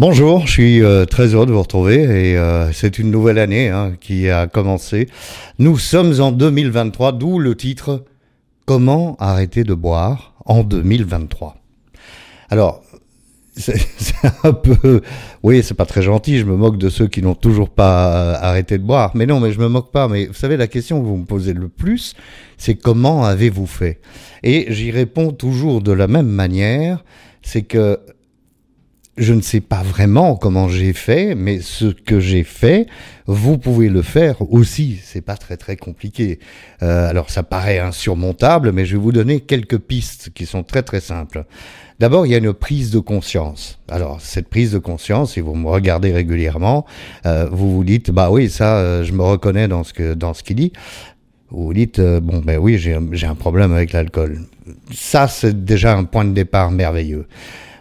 Bonjour, je suis euh, très heureux de vous retrouver et euh, c'est une nouvelle année hein, qui a commencé. Nous sommes en 2023, d'où le titre Comment arrêter de boire en 2023. Alors, c'est un peu, oui, c'est pas très gentil. Je me moque de ceux qui n'ont toujours pas euh, arrêté de boire. Mais non, mais je me moque pas. Mais vous savez, la question que vous me posez le plus, c'est comment avez-vous fait? Et j'y réponds toujours de la même manière. C'est que je ne sais pas vraiment comment j'ai fait, mais ce que j'ai fait, vous pouvez le faire aussi. C'est pas très très compliqué. Euh, alors ça paraît insurmontable, mais je vais vous donner quelques pistes qui sont très très simples. D'abord, il y a une prise de conscience. Alors cette prise de conscience, si vous me regardez régulièrement, euh, vous vous dites bah oui ça, euh, je me reconnais dans ce que dans ce qu'il dit. Vous vous dites bon ben oui j'ai un problème avec l'alcool. Ça c'est déjà un point de départ merveilleux.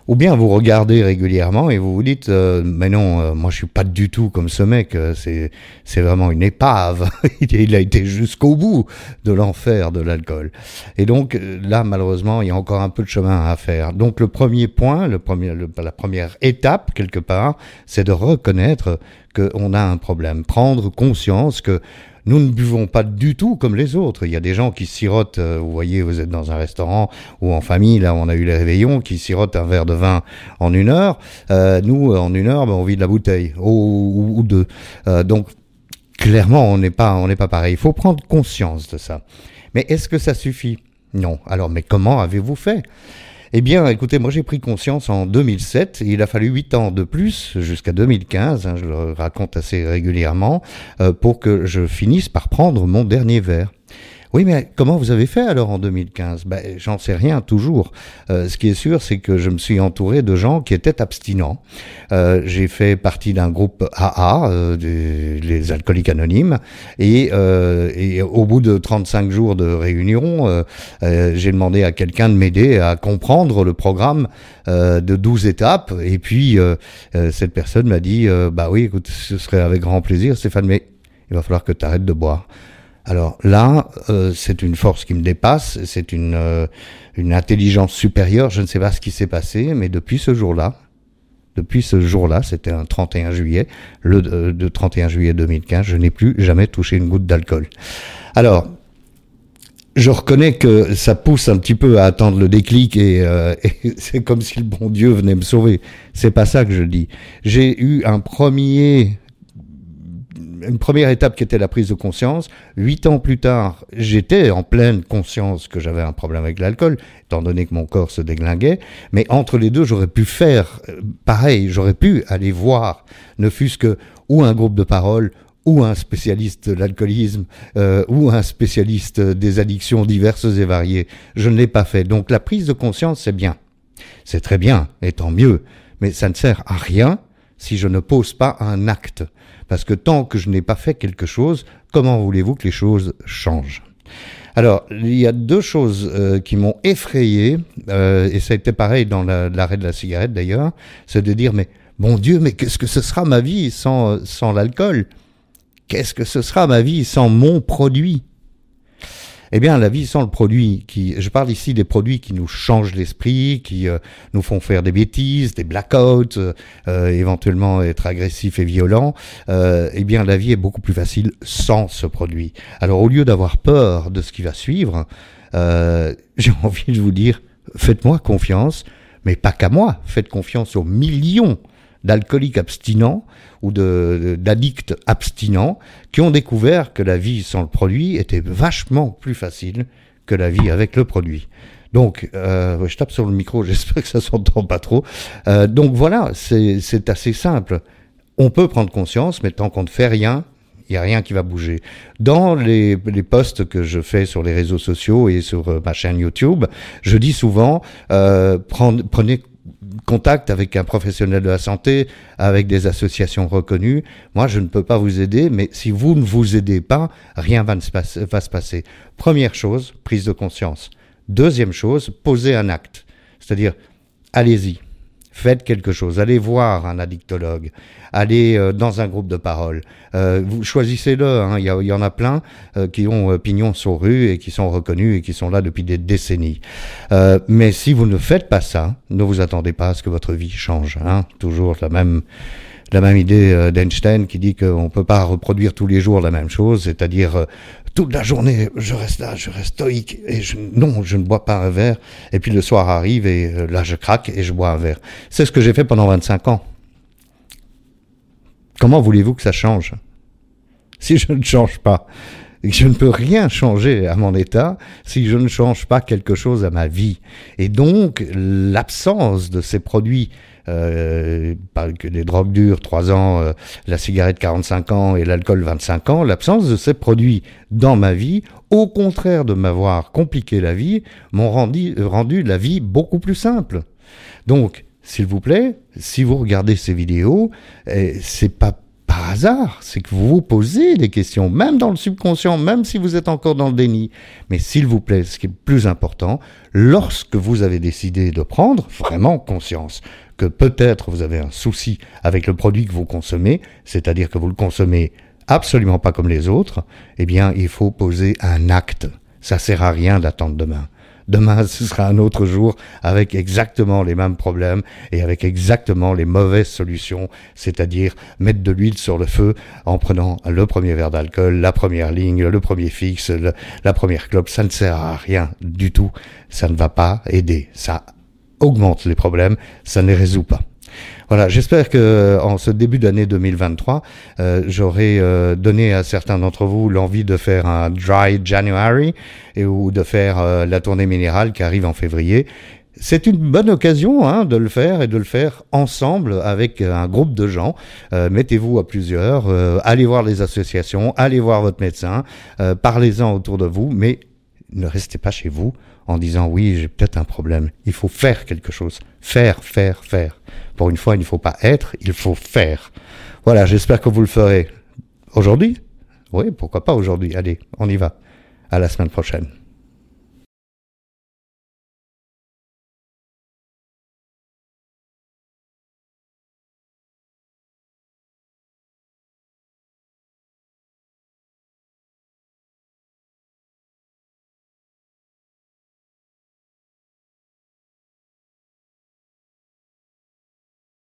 Ou bien vous regardez régulièrement et vous vous dites euh, mais non, euh, moi je suis pas du tout comme ce mec. Euh, c'est c'est vraiment une épave. il a été jusqu'au bout de l'enfer de l'alcool. Et donc là malheureusement il y a encore un peu de chemin à faire. Donc le premier point, le premier, la première étape quelque part, c'est de reconnaître qu'on a un problème, prendre conscience que nous ne buvons pas du tout comme les autres. Il y a des gens qui sirotent, euh, vous voyez, vous êtes dans un restaurant ou en famille, là on a eu les réveillons, qui sirotent un verre de vin en une heure. Euh, nous, en une heure, ben, on vide la bouteille, ou, deux. Euh, donc, clairement, on n'est pas, on n'est pas pareil. Il faut prendre conscience de ça. Mais est-ce que ça suffit? Non. Alors, mais comment avez-vous fait? Eh bien, écoutez, moi j'ai pris conscience en 2007. Il a fallu huit ans de plus, jusqu'à 2015, hein, je le raconte assez régulièrement, euh, pour que je finisse par prendre mon dernier verre. Oui, mais comment vous avez fait alors en 2015 ben, J'en sais rien toujours. Euh, ce qui est sûr, c'est que je me suis entouré de gens qui étaient abstinents. Euh, j'ai fait partie d'un groupe AA, euh, des, les alcooliques anonymes, et, euh, et, au bout de 35 jours de réunion, euh, euh, j'ai demandé à quelqu'un de m'aider à comprendre le programme de 12 étapes. Et puis, cette personne m'a dit, bah oui, écoute, ce serait avec grand plaisir, Stéphane, mais il va falloir que tu arrêtes de boire. Alors là, euh, c'est une force qui me dépasse, c'est une, euh, une intelligence supérieure, je ne sais pas ce qui s'est passé, mais depuis ce jour-là, depuis ce jour-là, c'était un 31 juillet, le de 31 juillet 2015, je n'ai plus jamais touché une goutte d'alcool. Alors, je reconnais que ça pousse un petit peu à attendre le déclic et, euh, et c'est comme si le bon Dieu venait me sauver. C'est pas ça que je dis. J'ai eu un premier une première étape qui était la prise de conscience. Huit ans plus tard, j'étais en pleine conscience que j'avais un problème avec l'alcool, étant donné que mon corps se déglinguait. Mais entre les deux, j'aurais pu faire euh, pareil. J'aurais pu aller voir, ne fût-ce que ou un groupe de parole ou un spécialiste de l'alcoolisme, euh, ou un spécialiste des addictions diverses et variées. Je ne l'ai pas fait. Donc la prise de conscience, c'est bien. C'est très bien, et tant mieux. Mais ça ne sert à rien si je ne pose pas un acte. Parce que tant que je n'ai pas fait quelque chose, comment voulez-vous que les choses changent? Alors, il y a deux choses euh, qui m'ont effrayé, euh, et ça a été pareil dans l'arrêt de la cigarette d'ailleurs, c'est de dire, mais bon Dieu, mais qu'est-ce que ce sera ma vie sans, sans l'alcool? Qu'est-ce que ce sera ma vie sans mon produit? Eh bien, la vie sans le produit, qui, je parle ici des produits qui nous changent l'esprit, qui euh, nous font faire des bêtises, des blackouts, euh, euh, éventuellement être agressifs et violents. eh bien, la vie est beaucoup plus facile sans ce produit. Alors, au lieu d'avoir peur de ce qui va suivre, j'ai envie de vous dire, faites-moi confiance, mais pas qu'à moi, faites confiance aux millions d'alcooliques abstinents ou d'addicts abstinents qui ont découvert que la vie sans le produit était vachement plus facile que la vie avec le produit. Donc, euh, je tape sur le micro, j'espère que ça s'entend pas trop. Euh, donc voilà, c'est assez simple. On peut prendre conscience, mais tant qu'on ne fait rien, il n'y a rien qui va bouger. Dans les, posts que je fais sur les réseaux sociaux et sur euh, ma chaîne YouTube, je dis souvent, prenez contact avec un professionnel de la santé, avec des associations reconnues. Moi, je ne peux pas vous aider, mais si vous ne vous aidez pas, rien va, se passer, va se passer. Première chose, prise de conscience. Deuxième chose, poser un acte. C'est-à-dire, allez-y, faites quelque chose. Allez voir un addictologue, allez euh, dans un groupe de parole. Euh, vous choisissez-le. Hein. Il, y en a plein euh, qui ont pignon sur rue et qui sont reconnus et qui sont là depuis des décennies. mais si vous ne faites pas ça, ne vous attendez pas à ce que votre vie change. Hein. Toujours la même la même idée d'Einstein qui dit qu'on ne peut pas reproduire tous les jours la même chose, c'est-à-dire toute la journée, je reste là, je reste stoïque, et je, non, je ne bois pas un verre, et puis le soir arrive, et euh, là je craque, et je bois un verre. C'est ce que j'ai fait pendant 25 ans. Comment voulez-vous que ça change? Si je ne change pas, je ne peux rien changer à mon état si je ne change pas quelque chose à ma vie. Et donc, l'absence de ces produits euh, que les drogues dures 3 ans, euh, la cigarette 45 ans et l'alcool 25 ans, l'absence de ces produits dans ma vie, au contraire de m'avoir compliqué la vie, m'ont rendu, rendu la vie beaucoup plus simple. Donc, s'il vous plaît, si vous regardez ces vidéos, eh, c'est pas hasard, c'est que vous vous posez des questions, même dans le subconscient, même si vous êtes encore dans le déni. Mais s'il vous plaît, ce qui est le plus important, lorsque vous avez décidé de prendre vraiment conscience que peut-être vous avez un souci avec le produit que vous consommez, c'est-à-dire que vous le consommez absolument pas comme les autres, eh bien, il faut poser un acte. Ça sert à rien d'attendre demain. Demain, ce sera un autre jour avec exactement les mêmes problèmes et avec exactement les mauvaises solutions, c'est-à-dire mettre de l'huile sur le feu en prenant le premier verre d'alcool, la première ligne, le premier fixe, la première clope. Ça ne sert à rien du tout. Ça ne va pas aider. Ça augmente les problèmes. Ça ne les résout pas. Voilà, j'espère que en ce début d'année 2023, euh, j'aurai euh, donné à certains d'entre vous l'envie de faire un dry January et ou de faire euh, la tournée minérale qui arrive en février. C'est une bonne occasion hein, de le faire et de le faire ensemble avec un groupe de gens. Mettez-vous à plusieurs, allez voir les associations, allez voir votre médecin, parlez-en autour de vous, mais ne restez pas chez vous en disant oui, j'ai peut-être un problème. Il faut faire quelque chose. Faire, faire, faire. Pour une fois, il ne faut pas être, il faut faire. Voilà, j'espère que vous le ferez aujourd'hui. Oui, pourquoi pas aujourd'hui. Allez, on y va. À la semaine prochaine.